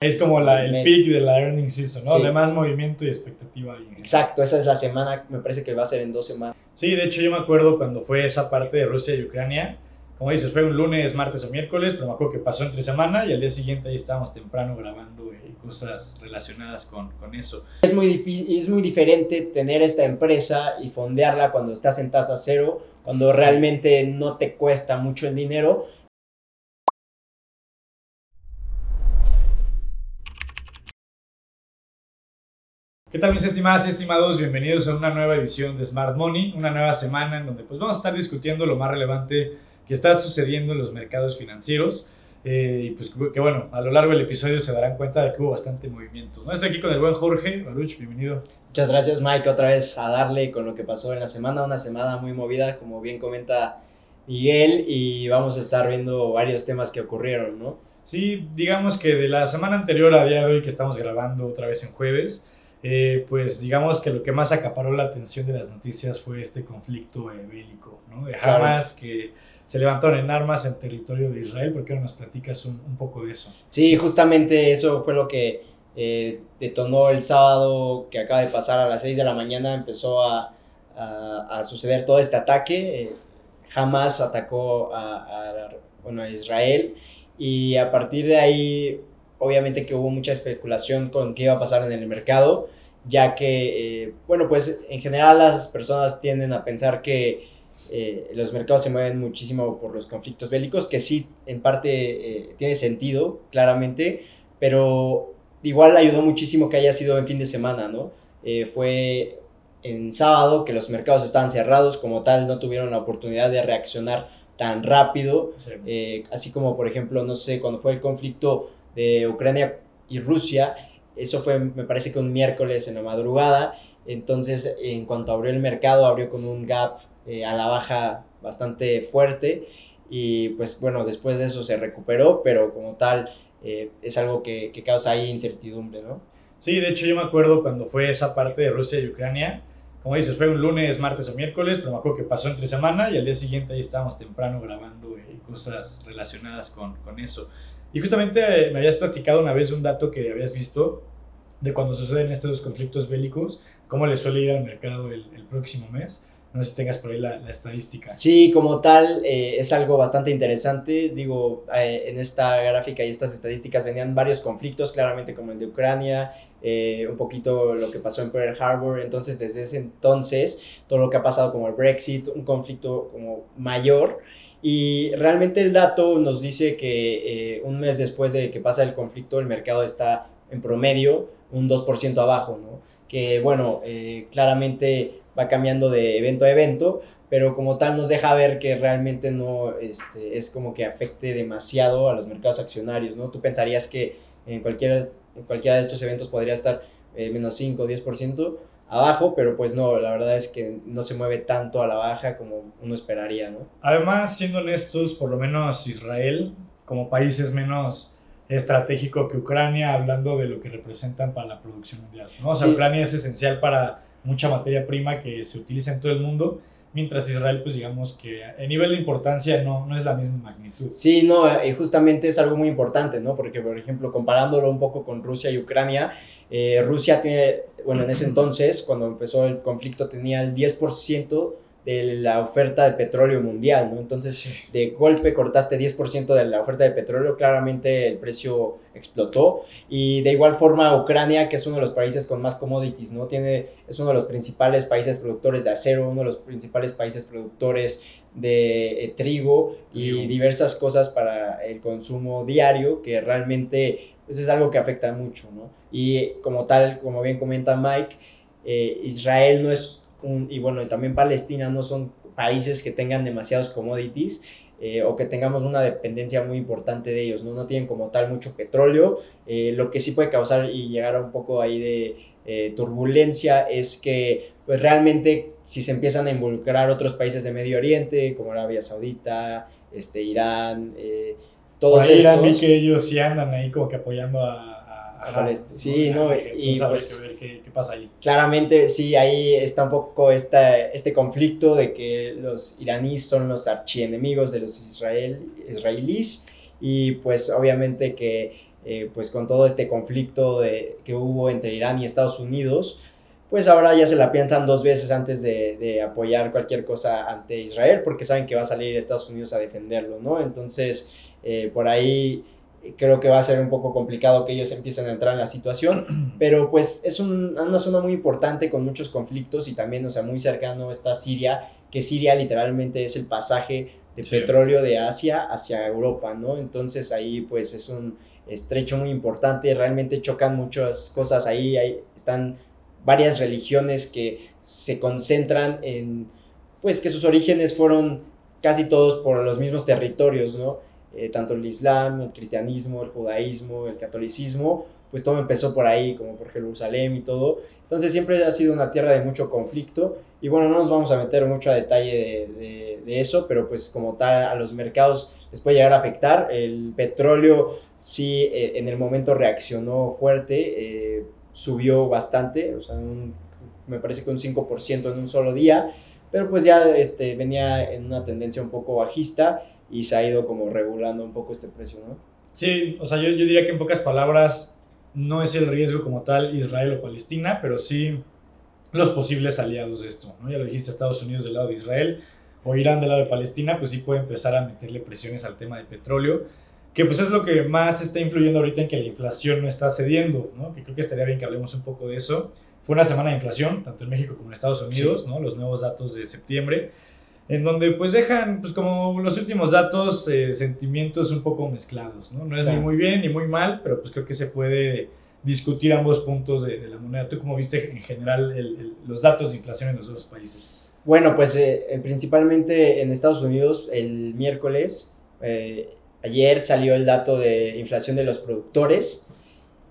Es como la, el peak de la earning season, ¿no? De más movimiento y expectativa. Ahí Exacto, esa es la semana, me parece que va a ser en dos semanas. Sí, de hecho yo me acuerdo cuando fue esa parte de Rusia y Ucrania, como dices, fue un lunes, martes o miércoles, pero me acuerdo que pasó entre semana y al día siguiente ahí estábamos temprano grabando eh, cosas relacionadas con, con, eso. Es muy, difícil, es muy diferente tener esta empresa y fondearla cuando estás en tasa cero, cuando realmente no te cuesta mucho el dinero ¿Qué tal mis estimadas y estimados? Bienvenidos a una nueva edición de Smart Money, una nueva semana en donde pues vamos a estar discutiendo lo más relevante que está sucediendo en los mercados financieros. Eh, y pues que bueno, a lo largo del episodio se darán cuenta de que hubo bastante movimiento. ¿no? Estoy aquí con el buen Jorge Baruch, bienvenido. Muchas gracias Mike, otra vez a darle con lo que pasó en la semana, una semana muy movida, como bien comenta Miguel, y vamos a estar viendo varios temas que ocurrieron, ¿no? Sí, digamos que de la semana anterior a día de hoy que estamos grabando otra vez en jueves, eh, pues digamos que lo que más acaparó la atención de las noticias fue este conflicto eh, bélico, ¿no? De Hamas que se levantaron en armas en territorio de Israel. ¿Por qué no nos platicas un, un poco de eso? Sí, justamente eso fue lo que eh, detonó el sábado que acaba de pasar a las 6 de la mañana. Empezó a, a, suceder todo este ataque. Hamas atacó a, a, bueno, a Israel y a partir de ahí obviamente que hubo mucha especulación con qué iba a pasar en el mercado, ya que, eh, bueno, pues en general las personas tienden a pensar que eh, los mercados se mueven muchísimo por los conflictos bélicos, que sí, en parte eh, tiene sentido, claramente, pero igual ayudó muchísimo que haya sido en fin de semana, ¿no? fue en sábado que los mercados estaban cerrados, como tal, no tuvieron la oportunidad de reaccionar tan rápido, así como por ejemplo, no sé, cuando fue el conflicto de Ucrania y Rusia. Eso fue, me parece que un miércoles en la madrugada. Entonces, en cuanto abrió el mercado, abrió con un gap eh, a la baja bastante fuerte. Y pues bueno, después de eso se recuperó, pero como tal, eh, es algo que, que, causa ahí incertidumbre, ¿no? Sí, de hecho yo me acuerdo cuando fue esa parte de Rusia y Ucrania, como dices, fue un lunes, martes o miércoles, pero me acuerdo que pasó entre semana y al día siguiente ahí estábamos temprano grabando eh, cosas relacionadas con, con eso. Y justamente eh, me habías platicado una vez un dato que habías visto de cuando suceden estos conflictos bélicos, cómo le suele ir al mercado el, próximo mes. No sé si tengas por ahí la, estadística. Sí, como tal, eh, es algo bastante interesante. Digo, eh, en esta gráfica y estas estadísticas venían varios conflictos, claramente como el de Ucrania, un poquito lo que pasó en Pearl Harbor. Entonces, desde ese entonces, todo lo que ha pasado como el Brexit, un conflicto como mayor. Y realmente el dato nos dice que eh, un mes después de que pasa el conflicto, el mercado está en promedio un 2% abajo, ¿no? Que bueno, eh, claramente va cambiando de evento a evento, pero como tal nos deja ver que realmente no este, es como que afecte demasiado a los mercados accionarios, ¿no? Tú pensarías que en cualquiera, cualquiera de estos eventos podría estar eh, menos 5 o 10%, abajo, pero pues no, la verdad es que no se mueve tanto a la baja como uno esperaría, ¿no? Además, siendo honestos, por lo menos Israel como país es menos estratégico que Ucrania, hablando de lo que representan para la producción mundial. ¿no? O sea, Ucrania es esencial para mucha materia prima que se utiliza en todo el mundo mientras Israel, pues digamos que a nivel de importancia no, no es la misma magnitud. Sí, no, y justamente es algo muy importante, ¿no? Porque, por ejemplo, comparándolo un poco con Rusia y Ucrania, eh, Rusia tiene, bueno, en ese entonces, cuando empezó el conflicto, tenía el 10% de la oferta de petróleo mundial, ¿no? Entonces, de golpe cortaste 10% de la oferta de petróleo, claramente el precio explotó. Y de igual forma, Ucrania, que es uno de los países con más commodities, ¿no? Tiene, es uno de los principales países productores de acero, uno de los principales países productores de eh, trigo y diversas cosas para el consumo diario, que realmente pues, es algo que afecta mucho, ¿no? Y como tal, como bien comenta Mike, eh, Israel no es y bueno, también Palestina no son países que tengan demasiados commodities eh, o que tengamos una dependencia muy importante de ellos, ¿no? No tienen como tal mucho petróleo, eh, lo que sí puede causar y llegar a un poco ahí de eh, turbulencia es que pues realmente si se empiezan a involucrar otros países de Medio Oriente, como Arabia Saudita, este, Irán, todos estos... Irán que ellos sí andan ahí como que apoyando a Sí, no, y pues, qué, pasa ahí. Claramente, sí, ahí está un poco esta, este conflicto de que los iraníes son los archienemigos de los israel, israelíes y pues obviamente que eh, pues con todo este conflicto de, que hubo entre Irán y Estados Unidos, pues ahora ya se la piensan dos veces antes de, apoyar cualquier cosa ante Israel, porque saben que va a salir Estados Unidos a defenderlo, ¿no? Entonces, eh, por ahí creo que va a ser un poco complicado que ellos empiecen a entrar en la situación, pero pues es una zona muy importante con muchos conflictos y también, o sea, muy cercano está Siria, que Siria literalmente es el pasaje de petróleo de Asia hacia Europa, ¿no? Entonces ahí pues es un estrecho muy importante, realmente chocan muchas cosas ahí, ahí están varias religiones que se concentran en, pues que sus orígenes fueron casi todos por los mismos territorios, ¿no? Eh, tanto el Islam, el cristianismo, el judaísmo, el catolicismo, pues todo empezó por ahí, como por Jerusalén y todo. Entonces siempre ha sido una tierra de mucho conflicto y bueno, no nos vamos a meter mucho a detalle de, eso, pero pues como tal a los mercados les puede llegar a afectar. El petróleo sí eh, en el momento reaccionó fuerte, eh, subió bastante, o sea, me parece que un 5% en un solo día, pero pues ya este, venía en una tendencia un poco bajista y se ha ido como regulando un poco este precio, ¿no? Sí, o sea, yo, yo diría que en pocas palabras no es el riesgo como tal Israel o Palestina, pero sí los posibles aliados de esto. ¿no? Ya lo dijiste, Estados Unidos del lado de Israel o Irán del lado de Palestina, pues sí puede empezar a meterle presiones al tema de petróleo, que pues es lo que más está influyendo ahorita en que la inflación no está cediendo, ¿no? que creo que estaría bien que hablemos un poco de eso. Fue una semana de inflación, tanto en México como en Estados Unidos, ¿no? los nuevos datos de septiembre en donde pues dejan, pues como los últimos datos, eh, sentimientos un poco mezclados, ¿no? No es ni muy bien ni muy mal, pero pues creo que se puede discutir ambos puntos de, la moneda. ¿Tú cómo viste en general los datos de inflación en los dos países? Bueno, pues eh, eh, principalmente en Estados Unidos el miércoles, ayer salió el dato de inflación de los productores,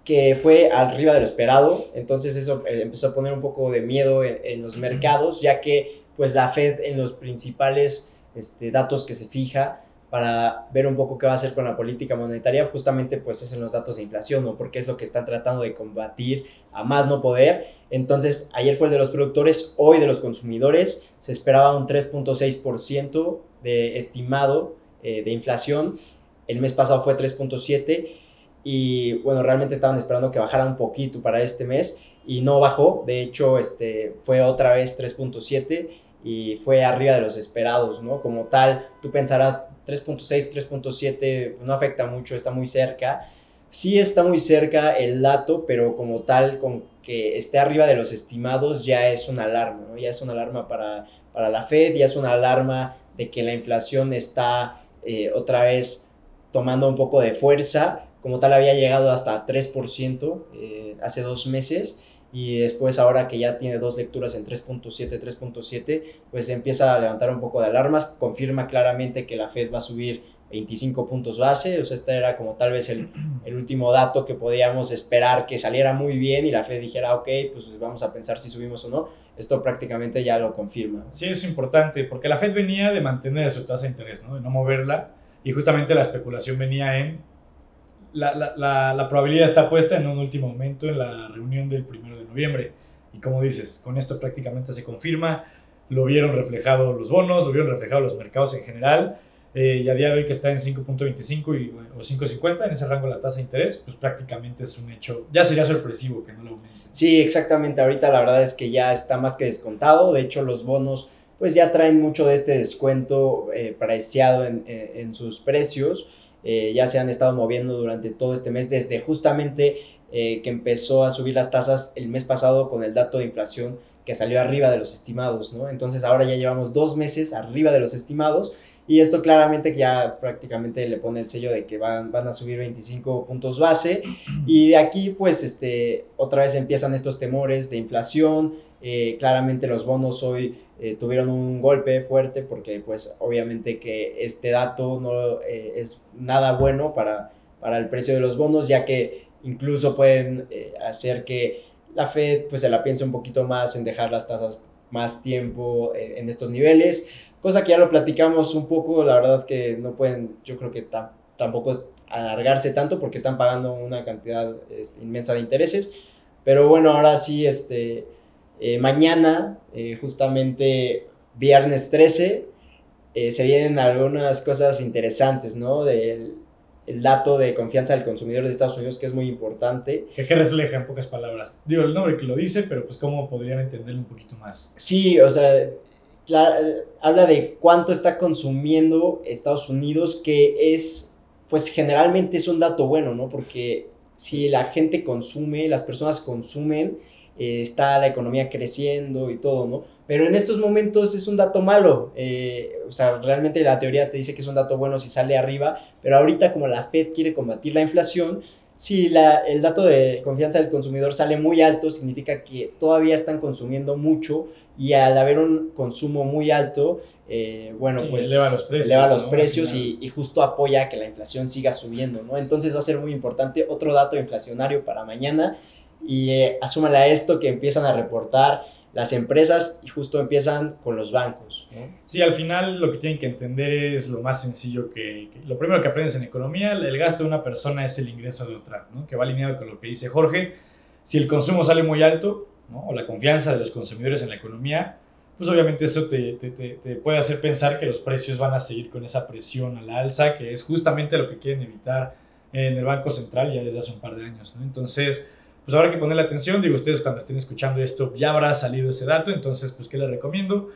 que fue arriba de lo esperado, entonces eso empezó a poner un poco de miedo en los mercados, ya que pues la Fed en los principales este, datos que se fija para ver un poco qué va a hacer con la política monetaria, justamente pues es en los datos de inflación, ¿no? Porque es lo que están tratando de combatir a más no poder. Entonces, ayer fue el de los productores, hoy de los consumidores, se esperaba un 3.6% de estimado eh, de inflación, el mes pasado fue 3.7% y bueno, realmente estaban esperando que bajara un poquito para este mes y no bajó, de hecho este, fue otra vez 3.7% y fue arriba de los esperados, ¿no? Como tal, tú pensarás 3.6, 3.7 no afecta mucho, está muy cerca. Sí está muy cerca el dato, pero como tal, con que esté arriba de los estimados ya es una alarma, ¿no? Ya es una alarma para, para la Fed, ya es una alarma de que la inflación está eh, otra vez tomando un poco de fuerza. Como tal, había llegado hasta 3% eh, hace dos meses y después ahora que ya tiene dos lecturas en 3.7, 3.7, pues empieza a levantar un poco de alarmas, confirma claramente que la Fed va a subir 25 puntos base, o sea, este era como tal vez el, el, último dato que podíamos esperar que saliera muy bien y la Fed dijera, ok, pues vamos a pensar si subimos o no, esto prácticamente ya lo confirma. Sí, es importante, porque la Fed venía de mantener su tasa de interés, ¿no? de no moverla, y justamente la especulación venía en la, la, la, probabilidad está puesta en un último momento en la reunión del primero de noviembre. Y como dices, con esto prácticamente se confirma, lo vieron reflejado los bonos, lo vieron reflejado los mercados en general. Eh, y a día de hoy que está en 5.25 o 5.50 en ese rango la tasa de interés, pues prácticamente es un hecho, ya sería sorpresivo que no lo aumente. Sí, exactamente, ahorita la verdad es que ya está más que descontado, de hecho los bonos pues ya traen mucho de este descuento eh, preciado en, en sus precios eh, ya se han estado moviendo durante todo este mes, desde justamente eh, que empezó a subir las tasas el mes pasado con el dato de inflación que salió arriba de los estimados, ¿no? Entonces ahora ya llevamos dos meses arriba de los estimados y esto claramente ya prácticamente le pone el sello de que van, van a subir 25 puntos base y de aquí pues este, otra vez empiezan estos temores de inflación, eh, claramente los bonos hoy eh, tuvieron un golpe fuerte porque pues obviamente que este dato no eh, es nada bueno para, para el precio de los bonos ya que incluso pueden eh, hacer que la Fed pues se la piense un poquito más en dejar las tasas más tiempo en estos niveles, cosa que ya lo platicamos un poco, la verdad que no pueden, yo creo que tampoco alargarse tanto porque están pagando una cantidad este, inmensa de intereses, pero bueno, ahora sí, este, eh, mañana, eh, justamente viernes 13, eh, se vienen algunas cosas interesantes, ¿no? Del el dato de confianza del consumidor de Estados Unidos, que es muy importante. ¿Qué, refleja en pocas palabras? Digo, el nombre que lo dice, pero pues cómo podrían entenderlo un poquito más. Sí, o sea, habla de cuánto está consumiendo Estados Unidos, que es, pues generalmente es un dato bueno, ¿no? Porque si la gente consume, las personas consumen, eh, está la economía creciendo y todo, ¿no? Pero en estos momentos es un dato malo. Eh, o sea, realmente la teoría te dice que es un dato bueno si sale arriba, pero ahorita como la Fed quiere combatir la inflación, si la, el dato de confianza del consumidor sale muy alto, significa que todavía están consumiendo mucho y al haber un consumo muy alto, eh, bueno, pues eleva los precios, eleva los precios y, y, justo apoya que la inflación siga subiendo, ¿no? Entonces va a ser muy importante. Otro dato inflacionario para mañana y eh, asúmale a esto que empiezan a reportar las empresas y justo empiezan con los bancos. ¿no? Sí, al final lo que tienen que entender es lo más sencillo que, lo primero que aprendes en economía, el gasto de una persona es el ingreso de otra, ¿no? que va alineado con lo que dice Jorge. Si el consumo sale muy alto, ¿no? o la confianza de los consumidores en la economía, pues obviamente eso te, te, te, puede hacer pensar que los precios van a seguir con esa presión a la alza, que es justamente lo que quieren evitar en el Banco Central ya desde hace un par de años. ¿no? Entonces, pues habrá que ponerle atención. Digo, ustedes cuando estén escuchando esto ya habrá salido ese dato, entonces, pues, ¿qué les recomiendo?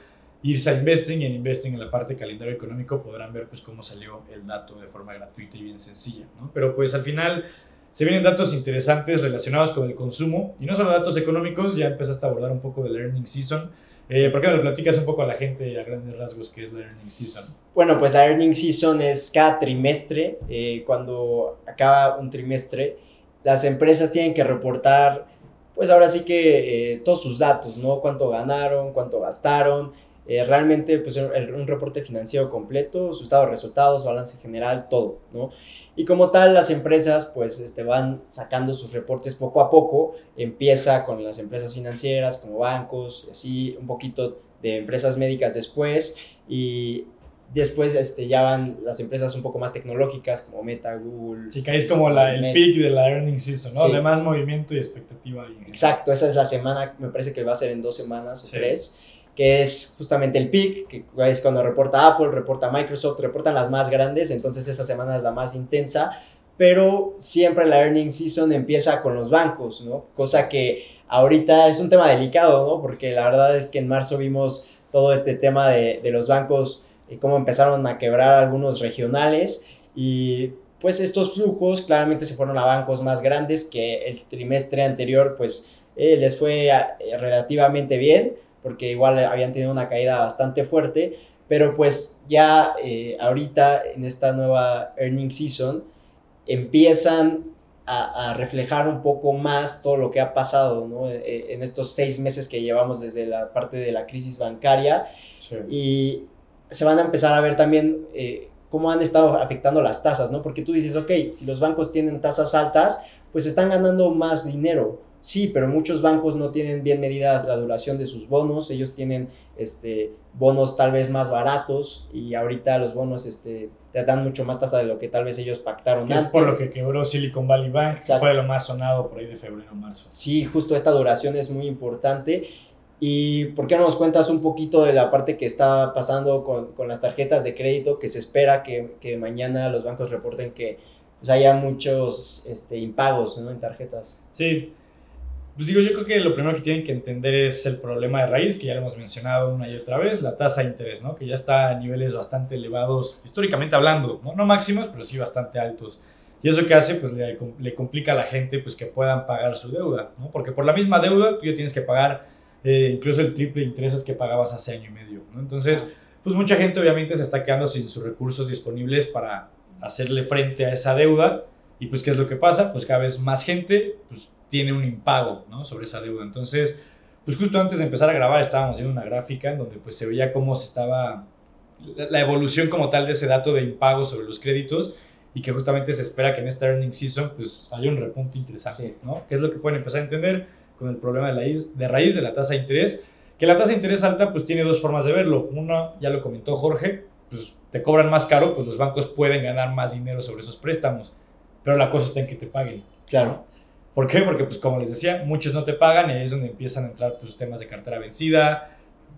Irse a Investing y en Investing en la parte de calendario económico podrán ver, pues, cómo salió el dato de forma gratuita y bien sencilla, ¿no? Pero, pues, al final se vienen datos interesantes relacionados con el consumo y no solo datos económicos, ya empezaste a abordar un poco del earning season. Eh, ¿Por qué no le platicas un poco a la gente a grandes rasgos qué es la earning season? Bueno, pues la earning season es cada trimestre, eh, cuando acaba un trimestre las empresas tienen que reportar, pues ahora sí que eh, todos sus datos, ¿no? Cuánto ganaron, cuánto gastaron, eh, realmente pues un reporte financiero completo, su estado de resultados, balance general, todo, ¿no? Y como tal, las empresas pues este, van sacando sus reportes poco a poco, empieza con las empresas financieras como bancos, así un poquito de empresas médicas después y Después este, ya van las empresas un poco más tecnológicas como Meta, Google. Sí, que es como la, el peak de la earning season, ¿no? De más movimiento y expectativa. Exacto, esa es la semana, me parece que va a ser en dos semanas o tres, que es justamente el peak, que es cuando reporta Apple, reporta Microsoft, reportan las más grandes, entonces esa semana es la más intensa, pero siempre la earning season empieza con los bancos, ¿no? Cosa que ahorita es un tema delicado, ¿no? Porque la verdad es que en marzo vimos todo este tema de, de los bancos y cómo empezaron a quebrar algunos regionales. Y pues estos flujos claramente se fueron a bancos más grandes que el trimestre anterior pues eh, les fue eh, relativamente bien porque igual habían tenido una caída bastante fuerte. Pero pues ya eh, ahorita en esta nueva earning season empiezan a, reflejar un poco más todo lo que ha pasado ¿no? en estos seis meses que llevamos desde la parte de la crisis bancaria. Y se van a empezar a ver también eh, cómo han estado afectando las tasas, ¿no? Porque tú dices, ok, si los bancos tienen tasas altas, pues están ganando más dinero. Sí, pero muchos bancos no tienen bien medida la duración de sus bonos, ellos tienen este, bonos tal vez más baratos y ahorita los bonos este, te dan mucho más tasa de lo que tal vez ellos pactaron antes. Es por lo que quebró Silicon Valley Bank, fue lo más sonado por ahí de febrero a marzo. Sí, justo esta duración es muy importante ¿Y por qué no nos cuentas un poquito de la parte que está pasando con, con las tarjetas de crédito, que se espera que, que mañana los bancos reporten que pues, haya muchos este, impagos ¿no? en tarjetas? Sí, pues digo, yo creo que lo primero que tienen que entender es el problema de raíz, que ya lo hemos mencionado una y otra vez, la tasa de interés, ¿no? que ya está a niveles bastante elevados, históricamente hablando, no, no máximos, pero sí bastante altos. Y eso que hace, pues le, le, complica a la gente pues, que puedan pagar su deuda, ¿no? porque por la misma deuda tú ya tienes que pagar eh, incluso el triple de intereses que pagabas hace año y medio. ¿no? Entonces, pues mucha gente obviamente se está quedando sin sus recursos disponibles para hacerle frente a esa deuda. Y pues, ¿qué es lo que pasa? Pues cada vez más gente pues, tiene un impago ¿no? sobre esa deuda. Entonces, pues justo antes de empezar a grabar estábamos viendo una gráfica en donde pues se veía cómo se estaba la evolución como tal de ese dato de impago sobre los créditos y que justamente se espera que en esta earning season pues haya un repunte interesante, ¿no? ¿Qué es lo que pueden empezar a entender? Con el problema de, la, de raíz de la tasa de interés, que la tasa de interés alta pues tiene dos formas de verlo. Una, ya lo comentó Jorge, pues te cobran más caro, pues los bancos pueden ganar más dinero sobre esos préstamos, pero la cosa está en que te paguen. Claro. ¿Por qué? Porque pues como les decía, muchos no te pagan y ahí es donde empiezan a entrar pues temas de cartera vencida,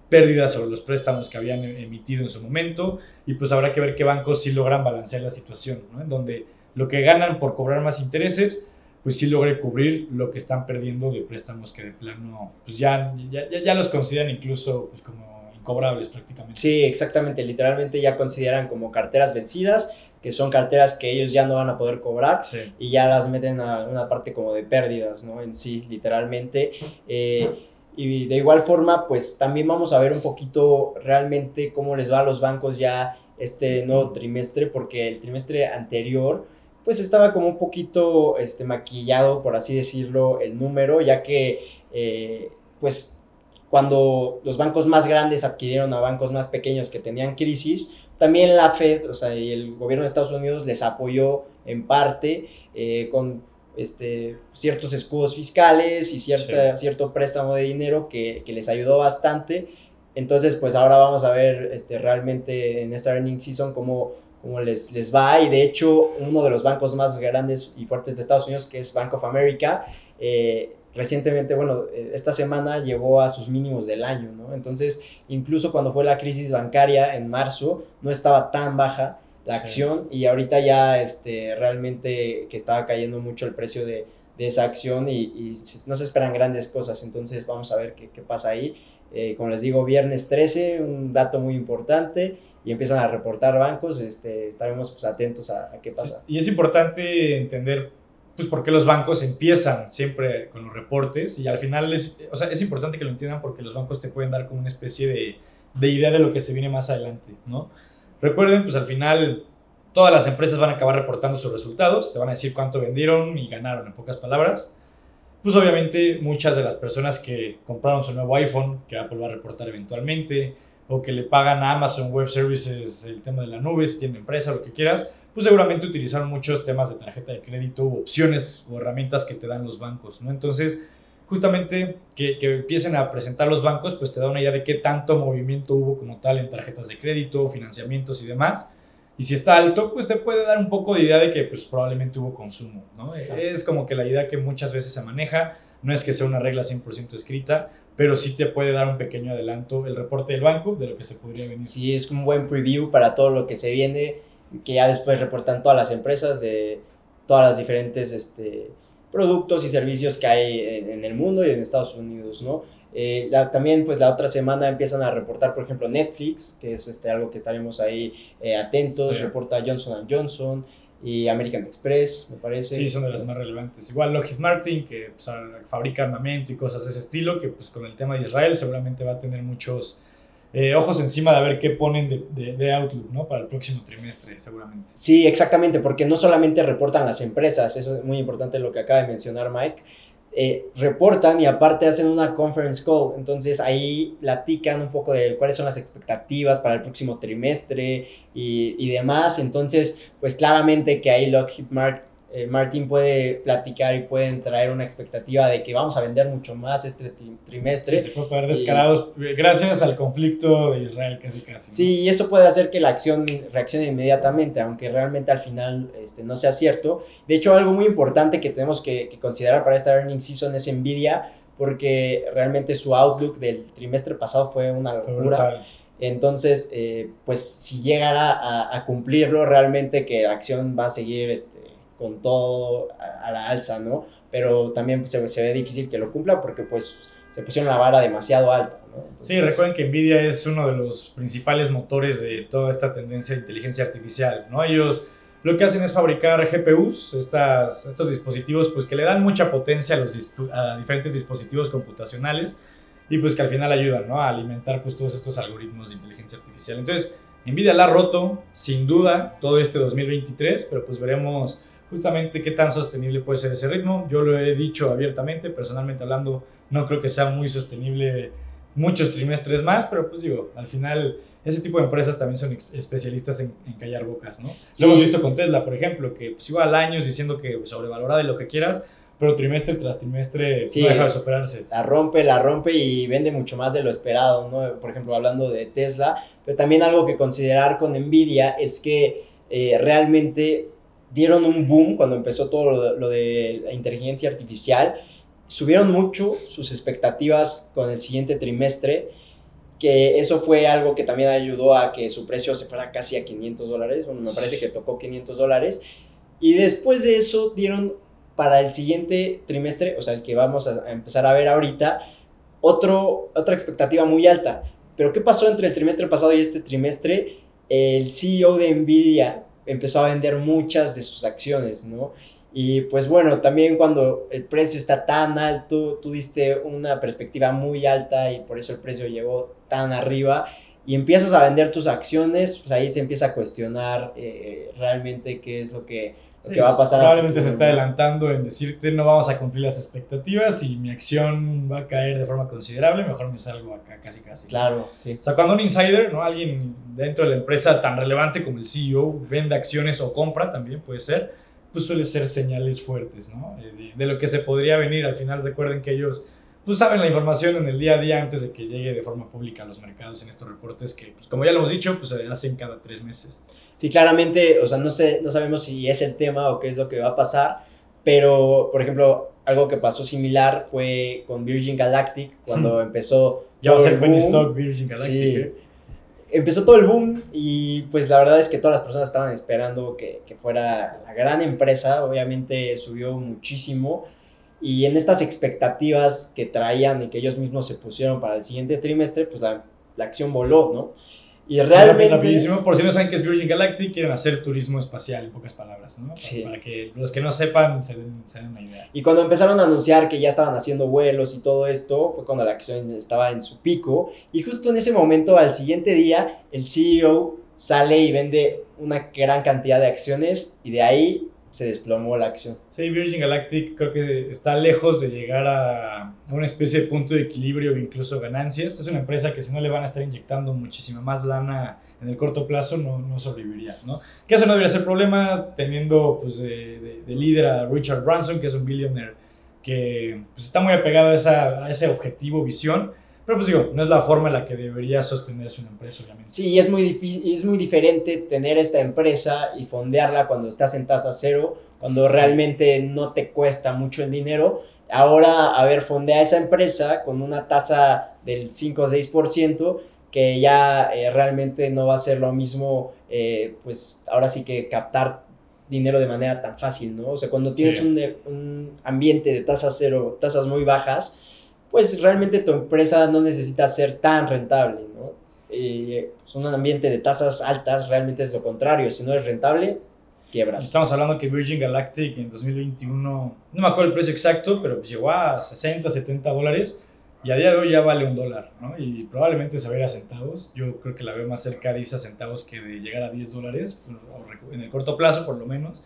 pérdidas sobre los préstamos que habían emitido en su momento y pues habrá que ver qué bancos sí logran balancear la situación, ¿no? En donde lo que ganan por cobrar más intereses, pues sí logre cubrir lo que están perdiendo de préstamos que de plano, pues ya, ya, ya los consideran incluso pues como incobrables prácticamente. Sí, exactamente, literalmente ya consideran como carteras vencidas, que son carteras que ellos ya no van a poder cobrar y ya las meten a una parte como de pérdidas, ¿no? En sí, literalmente. Eh, y de igual forma, pues también vamos a ver un poquito realmente cómo les va a los bancos ya este nuevo trimestre, porque el trimestre anterior pues estaba como un poquito este, maquillado, por así decirlo, el número, ya que eh, pues cuando los bancos más grandes adquirieron a bancos más pequeños que tenían crisis, también la Fed, o sea, y el gobierno de Estados Unidos les apoyó en parte eh, con este, ciertos escudos fiscales y cierta, cierto préstamo de dinero que, que, les ayudó bastante. Entonces, pues ahora vamos a ver este, realmente en esta earning season cómo cómo les, les va. Y de hecho, uno de los bancos más grandes y fuertes de Estados Unidos, que es Bank of America, eh, recientemente, bueno, eh, esta semana llegó a sus mínimos del año, ¿no? Entonces, incluso cuando fue la crisis bancaria en marzo, no estaba tan baja la acción y ahorita ya este, realmente que estaba cayendo mucho el precio de, de esa acción y, y, no se esperan grandes cosas, entonces vamos a ver qué, qué pasa ahí. Eh, como les digo, viernes 13, un dato muy importante y empiezan a reportar bancos, este, estaremos pues, atentos a, qué pasa. y es importante entender pues por qué los bancos empiezan siempre con los reportes y al final es, o sea, es importante que lo entiendan porque los bancos te pueden dar como una especie de, de idea de lo que se viene más adelante, ¿no? Recuerden, pues al final todas las empresas van a acabar reportando sus resultados, te van a decir cuánto vendieron y ganaron, en pocas palabras. Pues obviamente muchas de las personas que compraron su nuevo iPhone, que Apple va a reportar eventualmente, o que le pagan a Amazon Web Services el tema de la nube, si tiene empresa, lo que quieras, pues seguramente utilizaron muchos temas de tarjeta de crédito, opciones o herramientas que te dan los bancos, ¿no? Entonces, justamente que, que, empiecen a presentar los bancos, pues te da una idea de qué tanto movimiento hubo como tal en tarjetas de crédito, financiamientos y demás. Y si está alto, pues te puede dar un poco de idea de que pues probablemente hubo consumo, ¿no? Es como que la idea que muchas veces se maneja, no es que sea una regla 100% escrita, pero sí te puede dar un pequeño adelanto el reporte del banco de lo que se podría venir. Sí, es un buen preview para todo lo que se viene, que ya después reportan todas las empresas de todas las diferentes este, productos y servicios que hay en, el mundo y en Estados Unidos, ¿no? Eh, también pues la otra semana empiezan a reportar, por ejemplo, Netflix, que es este, algo que estaremos ahí eh, atentos, reporta Johnson Johnson, y American Express, me parece. Sí, son de las más relevantes. Igual Lockheed Martin, que pues, fabrica armamento y cosas de ese estilo, que pues con el tema de Israel seguramente va a tener muchos eh, ojos encima de ver qué ponen de, de, Outlook, ¿no? Para el próximo trimestre, seguramente. Sí, exactamente, porque no solamente reportan las empresas, eso es muy importante lo que acaba de mencionar Mike, eh, reportan y aparte hacen una conference call. Entonces ahí platican un poco de cuáles son las expectativas para el próximo trimestre y, y demás. Entonces, pues claramente que ahí Lockheed Martin eh, Martín puede platicar y pueden traer una expectativa de que vamos a vender mucho más este trimestre. Sí, se puede poner descarados gracias al conflicto de Israel casi casi. Sí, y eso puede hacer que la acción reaccione inmediatamente, aunque realmente al final este, no sea cierto. De hecho, algo muy importante que tenemos que, considerar para esta earning season es Nvidia, porque realmente su outlook del trimestre pasado fue una locura. Entonces, eh, pues si llegara a, a, cumplirlo, realmente que la acción va a seguir este, con todo a, la alza, ¿no? Pero también se, se, ve difícil que lo cumpla porque pues se pusieron la vara demasiado alta, ¿no? sí, recuerden que Nvidia es uno de los principales motores de toda esta tendencia de inteligencia artificial, ¿no? Ellos lo que hacen es fabricar GPUs, estas, estos dispositivos pues que le dan mucha potencia a, los, a diferentes dispositivos computacionales y pues que al final ayudan, ¿no? A alimentar pues todos estos algoritmos de inteligencia artificial. Entonces, Nvidia la ha roto, sin duda, todo este 2023, pero pues veremos justamente qué tan sostenible puede ser ese ritmo. Yo lo he dicho abiertamente, personalmente hablando, no creo que sea muy sostenible muchos trimestres más, pero pues digo, al final ese tipo de empresas también son especialistas en, callar bocas, ¿no? Lo hemos visto con Tesla, por ejemplo, que pues iba al años diciendo que sobrevalorada de lo que quieras, pero trimestre tras trimestre no deja de superarse. La rompe, la rompe y vende mucho más de lo esperado, ¿no? Por ejemplo, hablando de Tesla, pero también algo que considerar con Nvidia es que eh, realmente dieron un boom cuando empezó todo lo, de la inteligencia artificial. Subieron mucho sus expectativas con el siguiente trimestre, que eso fue algo que también ayudó a que su precio se fuera casi a 500 dólares. Bueno, me parece que tocó 500 dólares. Y después de eso dieron para el siguiente trimestre, o sea, el que vamos a empezar a ver ahorita, otro, otra expectativa muy alta. Pero ¿qué pasó entre el trimestre pasado y este trimestre? El CEO de Nvidia empezó a vender muchas de sus acciones, ¿no? Y pues bueno, también cuando el precio está tan alto, tú diste una perspectiva muy alta y por eso el precio llegó tan arriba y empiezas a vender tus acciones, pues ahí se empieza a cuestionar eh, realmente qué es lo que que va a pasar. Probablemente se está adelantando en decirte no vamos a cumplir las expectativas y mi acción va a caer de forma considerable, mejor me salgo acá casi casi. Claro, sí. O sea, cuando un insider, ¿no? alguien dentro de la empresa tan relevante como el CEO vende acciones o compra también puede ser, pues suele ser señales fuertes, ¿no? Eh, de, lo que se podría venir. Al final recuerden que ellos pues saben la información en el día a día antes de que llegue de forma pública a los mercados en estos reportes que, pues como ya lo hemos dicho, pues se hacen cada tres meses. Sí, claramente, o sea, no, sé, no sabemos si es el tema o qué es lo que va a pasar, pero, por ejemplo, algo que pasó similar fue con Virgin Galactic, cuando empezó... Ya va a ser Penny Stock Virgin Galactic. Sí. ¿eh? Empezó todo el boom y pues la verdad es que todas las personas estaban esperando que, que fuera la gran empresa, obviamente subió muchísimo y en estas expectativas que traían y que ellos mismos se pusieron para el siguiente trimestre, pues la, la acción voló, ¿no? Y realmente. Rapidísimo, por si no saben qué es Virgin Galactic, quieren hacer turismo espacial, en pocas palabras, ¿no? Sí. Para, que los que no sepan se den, una idea. Y cuando empezaron a anunciar que ya estaban haciendo vuelos y todo esto, fue cuando la acción estaba en su pico. Y justo en ese momento, al siguiente día, el CEO sale y vende una gran cantidad de acciones y de ahí se desplomó la acción. Sí, Virgin Galactic creo que está lejos de llegar a una especie de punto de equilibrio o incluso ganancias. Es una empresa que si no le van a estar inyectando muchísima más lana en el corto plazo no, no sobreviviría, ¿no? Que eso no debería ser problema teniendo pues, de, líder a Richard Branson, que es un billionaire que pues, está muy apegado a, esa, a ese objetivo, visión pero pues digo, no es la forma en la que debería sostenerse una empresa, obviamente. Sí, es muy, difícil, es muy diferente tener esta empresa y fondearla cuando estás en tasa cero, cuando realmente no te cuesta mucho el dinero. Ahora, a ver, fondea esa empresa con una tasa del 5 o 6%, que ya eh, realmente no va a ser lo mismo, eh, pues ahora sí que captar dinero de manera tan fácil, ¿no? O sea, cuando tienes un, un ambiente de tasa cero, tasas muy bajas, pues realmente tu empresa no necesita ser tan rentable, ¿no? Eh, pues un ambiente de tasas altas realmente es lo contrario, si no es rentable, quiebras. Estamos hablando que Virgin Galactic en 2021, no me acuerdo el precio exacto, pero pues llegó a 60, 70 dólares y a día de hoy ya vale un dólar, ¿no? Y probablemente se vea a centavos. Yo creo que la veo más cerca de esos centavos que de llegar a 10 dólares, en el corto plazo por lo menos.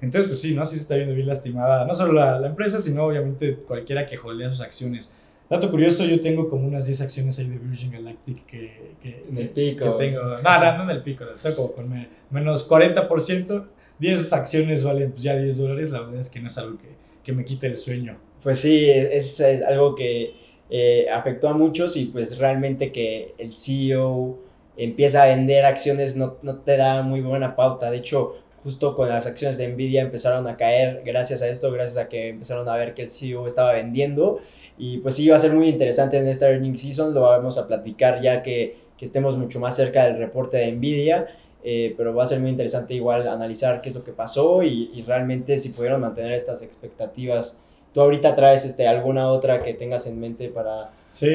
Entonces, pues sí, ¿no? Sí se está viendo bien lastimada, no solo la, la empresa, sino obviamente cualquiera que holdea sus acciones. Dato curioso, yo tengo como unas 10 acciones ahí de Virgin Galactic que, que, en el pico. Que tengo. No, no, no en el pico, estoy como con menos 40%. 10 acciones valen pues ya 10 dólares, la verdad es que no es algo que, que me quite el sueño. Pues sí, es, es algo que eh, afectó a muchos y pues realmente que el CEO empieza a vender acciones no, no te da muy buena pauta. De hecho, justo con las acciones de Nvidia empezaron a caer gracias a esto, gracias a que empezaron a ver que el CEO estaba vendiendo y pues sí, va a ser muy interesante en esta earning season, lo vamos a platicar ya que, que estemos mucho más cerca del reporte de Nvidia. Eh, pero va a ser muy interesante igual analizar qué es lo que pasó y, y realmente si pudieron mantener estas expectativas. ¿Tú ahorita traes este, alguna otra que tengas en mente para... Sí,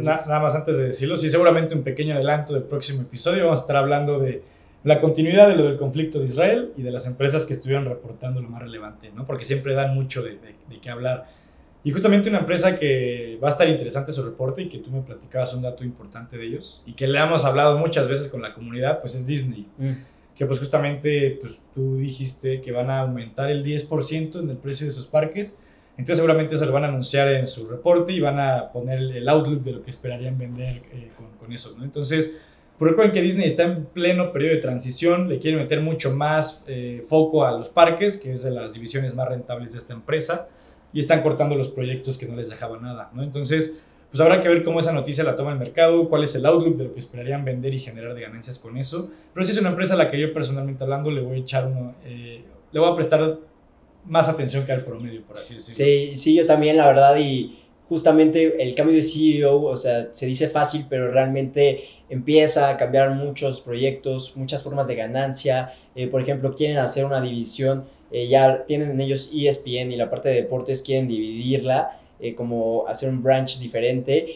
nada más antes de decirlo, sí, seguramente un pequeño adelanto del próximo episodio. Vamos a estar hablando de la continuidad de lo del conflicto de Israel y de las empresas que estuvieron reportando lo más relevante, ¿no? Porque siempre dan mucho de, de, de qué hablar. Y justamente una empresa que va a estar interesante su reporte y que tú me platicabas un dato importante de ellos y que le hemos hablado muchas veces con la comunidad, pues es Disney. Mm. Que pues justamente pues tú dijiste que van a aumentar el 10% en el precio de sus parques. Entonces seguramente eso lo van a anunciar en su reporte y van a poner el outlook de lo que esperarían vender eh, con, con, eso, ¿no? Entonces, pues recuerden que Disney está en pleno periodo de transición, le quiere meter mucho más eh, foco a los parques, que es de las divisiones más rentables de esta empresa y están cortando los proyectos que no les dejaban nada, ¿no? Entonces, pues habrá que ver cómo esa noticia la toma el mercado, cuál es el outlook de lo que esperarían vender y generar de ganancias con eso. Pero si es una empresa a la que yo personalmente hablando le voy a echar uno, eh, le voy a prestar más atención que al promedio, por así decirlo. Sí, sí, yo también, la verdad, y justamente el cambio de CEO, o sea, se dice fácil, pero realmente empieza a cambiar muchos proyectos, muchas formas de ganancia. Eh, por ejemplo, quieren hacer una división eh, ya tienen ellos ESPN y la parte de deportes quieren dividirla, eh, como hacer un branch diferente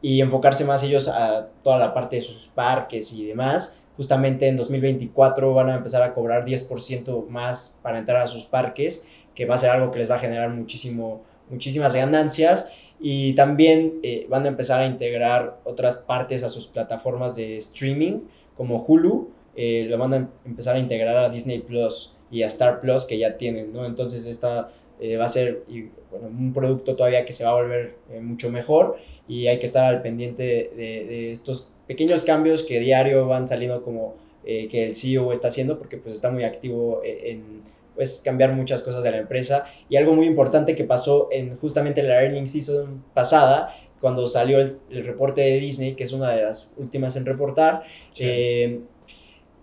y enfocarse más ellos a toda la parte de sus parques y demás. Justamente en 2024 van a empezar a cobrar 10% más para entrar a sus parques, que va a ser algo que les va a generar muchísimo, muchísimas ganancias. Y también eh, van a empezar a integrar otras partes a sus plataformas de streaming, como Hulu, eh, lo van a empezar a integrar a Disney Plus y a Star Plus que ya tienen, ¿no? Entonces esta eh, va a ser un producto todavía que se va a volver mucho mejor y hay que estar al pendiente de, estos pequeños cambios que diario van saliendo como eh, que el CEO está haciendo porque pues está muy activo e, en, pues cambiar muchas cosas de la empresa y algo muy importante que pasó en justamente la earnings season pasada cuando salió el, reporte de Disney que es una de las últimas en reportar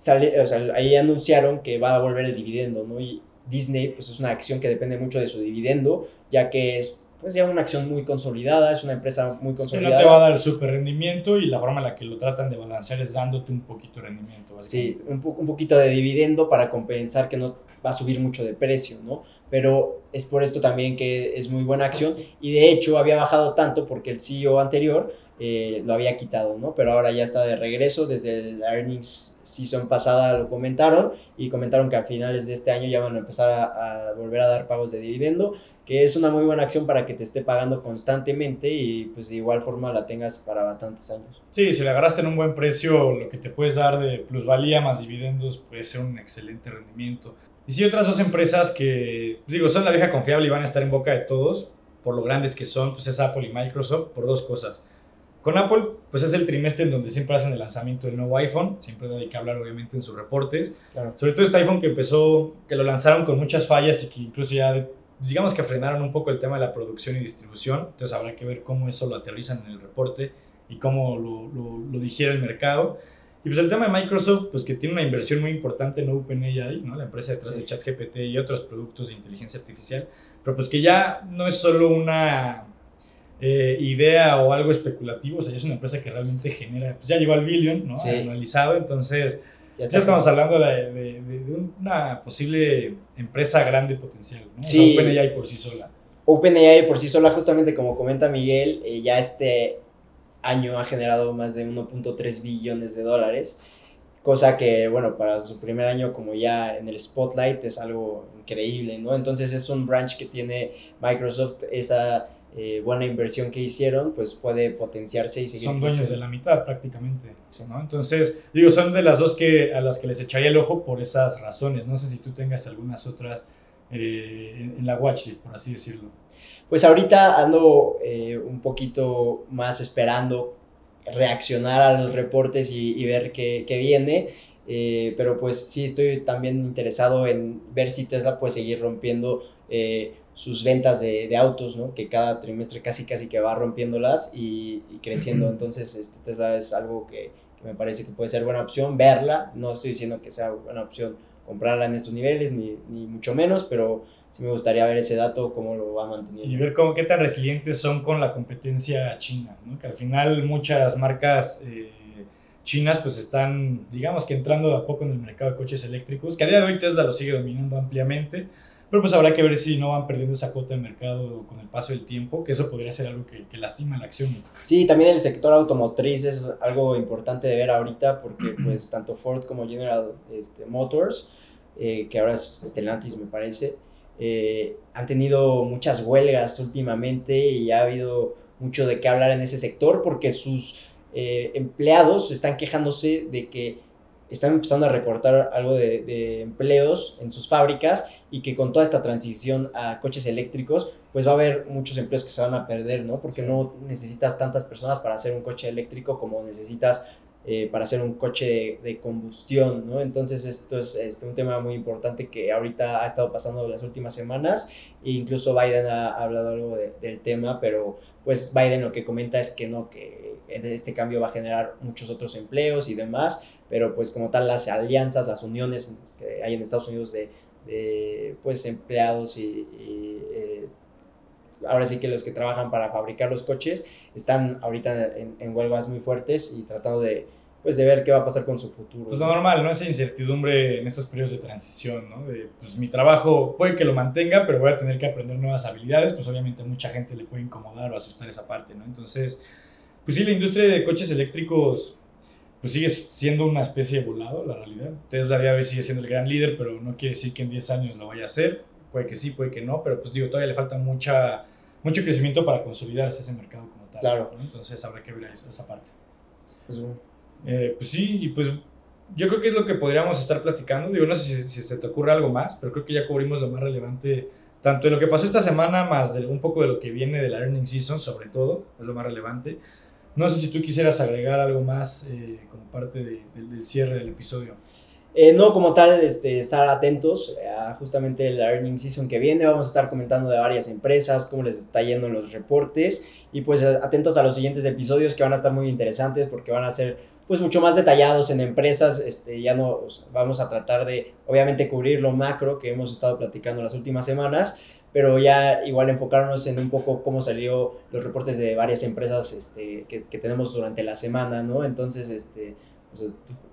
eh, ahí anunciaron que va a volver el dividendo no y Disney pues es una acción que depende mucho de su dividendo ya que es pues ya una acción muy consolidada, es una empresa muy consolidada. no te va a dar el super rendimiento y la forma en la que lo tratan de balancear es dándote un poquito de rendimiento. Sí, un, un poquito de dividendo para compensar que no va a subir mucho de precio, ¿no? Pero es por esto también que es muy buena acción y de hecho había bajado tanto porque el CEO anterior eh, lo había quitado, ¿no? Pero ahora ya está de regreso, desde el earnings season pasada lo comentaron y comentaron que a finales de este año ya van a empezar a, a volver a dar pagos de dividendo que es una muy buena acción para que te esté pagando constantemente y pues de igual forma la tengas para bastantes años. Sí, si la agarraste en un buen precio, lo que te puedes dar de plusvalía más dividendos puede ser un excelente rendimiento. Y si otras dos empresas que, digo, son la vieja confiable y van a estar en boca de todos, por lo grandes que son, pues es Apple y Microsoft, por dos cosas. Con Apple, pues es el trimestre en donde siempre hacen el lanzamiento del nuevo iPhone, siempre hay que hablar obviamente en sus reportes. Sobre todo este iPhone que empezó, que lo lanzaron con muchas fallas y que incluso ya digamos que frenaron un poco el tema de la producción y distribución, entonces habrá que ver cómo eso lo aterrizan en el reporte y cómo lo, lo, digiere el mercado. Y pues el tema de Microsoft, pues que tiene una inversión muy importante en OpenAI, ¿no? la empresa detrás de ChatGPT y otros productos de inteligencia artificial, pero pues que ya no es solo una eh, idea o algo especulativo, o sea, ya es una empresa que realmente genera, pues ya llegó al billion, ¿no? Anualizado, entonces ya, estamos hablando de, de, de, una posible empresa grande potencial, ¿no? Sí. OpenAI por sí sola. OpenAI por sí sola, justamente como comenta Miguel, eh, ya este año ha generado más de 1.3 billones de dólares, cosa que, bueno, para su primer año como ya en el spotlight es algo increíble, ¿no? Entonces es un branch que tiene Microsoft, esa eh, buena inversión que hicieron, pues puede potenciarse y seguir. Son dueños de la mitad prácticamente, ¿no? Entonces, digo, son de las dos que, a las que les echaría el ojo por esas razones. No sé si tú tengas algunas otras eh, en la watchlist, por así decirlo. Pues ahorita ando eh, un poquito más esperando reaccionar a los reportes y, ver qué, qué viene. pero pues sí estoy también interesado en ver si Tesla puede seguir rompiendo sus ventas de, de, autos, ¿no? Que cada trimestre casi casi que va rompiéndolas y, y creciendo. Entonces, este, Tesla es algo que, que, me parece que puede ser buena opción, verla. No estoy diciendo que sea buena opción comprarla en estos niveles, ni, ni mucho menos, pero sí me gustaría ver ese dato, cómo lo va manteniendo. Y ver cómo, qué tan resilientes son con la competencia china, ¿no? Que al final muchas marcas... Eh, chinas pues están, digamos que entrando de a poco en el mercado de coches eléctricos, que a día de hoy Tesla lo sigue dominando ampliamente, pero pues habrá que ver si no van perdiendo esa cuota de mercado con el paso del tiempo, que eso podría ser algo que, que lastima la acción. Sí, también el sector automotriz es algo importante de ver ahorita porque pues tanto Ford como General este, Motors, eh, que ahora es Stellantis me parece, eh, han tenido muchas huelgas últimamente y ha habido mucho de qué hablar en ese sector porque sus eh, empleados están quejándose de que están empezando a recortar algo de, empleos en sus fábricas y que con toda esta transición a coches eléctricos, pues va a haber muchos empleos que se van a perder, ¿no? Porque no necesitas tantas personas para hacer un coche eléctrico como necesitas eh, para hacer un coche de, combustión, ¿no? Entonces esto es este, un tema muy importante que ahorita ha estado pasando las últimas semanas e incluso Biden ha, hablado algo del tema, pero pues Biden lo que comenta es que no, que este cambio va a generar muchos otros empleos y demás, pero pues como tal las alianzas, las uniones que hay en Estados Unidos de, de pues empleados y, eh, ahora sí que los que trabajan para fabricar los coches están ahorita en, en huelgas muy fuertes y tratando de pues de ver qué va a pasar con su futuro. Pues lo normal, ¿no? Esa incertidumbre en estos periodos de transición, ¿no? De, pues mi trabajo puede que lo mantenga, pero voy a tener que aprender nuevas habilidades, pues obviamente a mucha gente le puede incomodar o asustar esa parte, ¿no? Entonces, pues sí, la industria de coches eléctricos, pues sigue siendo una especie de volado, la realidad. Tesla día de sigue siendo el gran líder, pero no quiere decir que en 10 años lo vaya a hacer. Puede que sí, puede que no, pero pues digo, todavía le falta mucha, mucho crecimiento para consolidarse ese mercado como tal. Claro. ¿no? Entonces habrá que ver esa parte. Pues bueno. Eh, pues sí, y pues yo creo que es lo que podríamos estar platicando. Digo, no sé si, si, se te ocurre algo más, pero creo que ya cubrimos lo más relevante, tanto de lo que pasó esta semana, más de un poco de lo que viene de la earning season, sobre todo, es lo más relevante. No sé si tú quisieras agregar algo más eh, como parte de, de, del cierre del episodio. Eh, no, como tal, este, estar atentos a justamente la earning season que viene. Vamos a estar comentando de varias empresas, cómo les está yendo en los reportes. Y pues atentos a los siguientes episodios que van a estar muy interesantes porque van a ser pues mucho más detallados en empresas. Este, ya no vamos a tratar de, obviamente, cubrir lo macro que hemos estado platicando las últimas semanas, pero ya igual enfocarnos en un poco cómo salió los reportes de varias empresas este, que, que tenemos durante la semana, ¿no? Entonces, este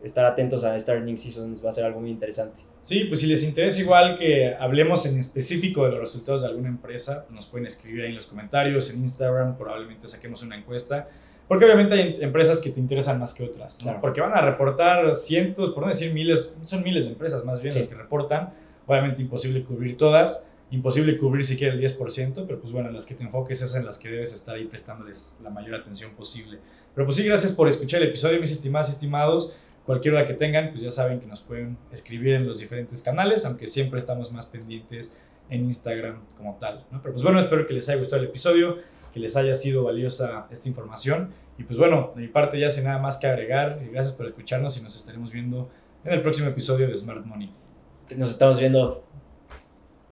estar atentos a esta earning seasons va a ser algo muy interesante. Sí, pues si les interesa igual que hablemos en específico de los resultados de alguna empresa, nos pueden escribir ahí en los comentarios, en Instagram, probablemente saquemos una encuesta, porque obviamente hay empresas que te interesan más que otras, ¿no? claro. porque van a reportar cientos, por no decir miles, son miles de empresas más bien sí. las que reportan, obviamente imposible cubrir todas, imposible cubrir siquiera el 10%, pero pues bueno, las que te enfoques esas en las que debes estar ahí prestándoles la mayor atención posible. Pero pues sí, gracias por escuchar el episodio, mis estimadas y estimados. Cualquier duda que tengan, pues ya saben que nos pueden escribir en los diferentes canales, aunque siempre estamos más pendientes en Instagram como tal. Pero pues bueno, espero que les haya gustado el episodio, que les haya sido valiosa esta información. Y pues bueno, de mi parte ya sin nada más que agregar. Gracias por escucharnos y nos estaremos viendo en el próximo episodio de Smart Money. Nos estamos viendo.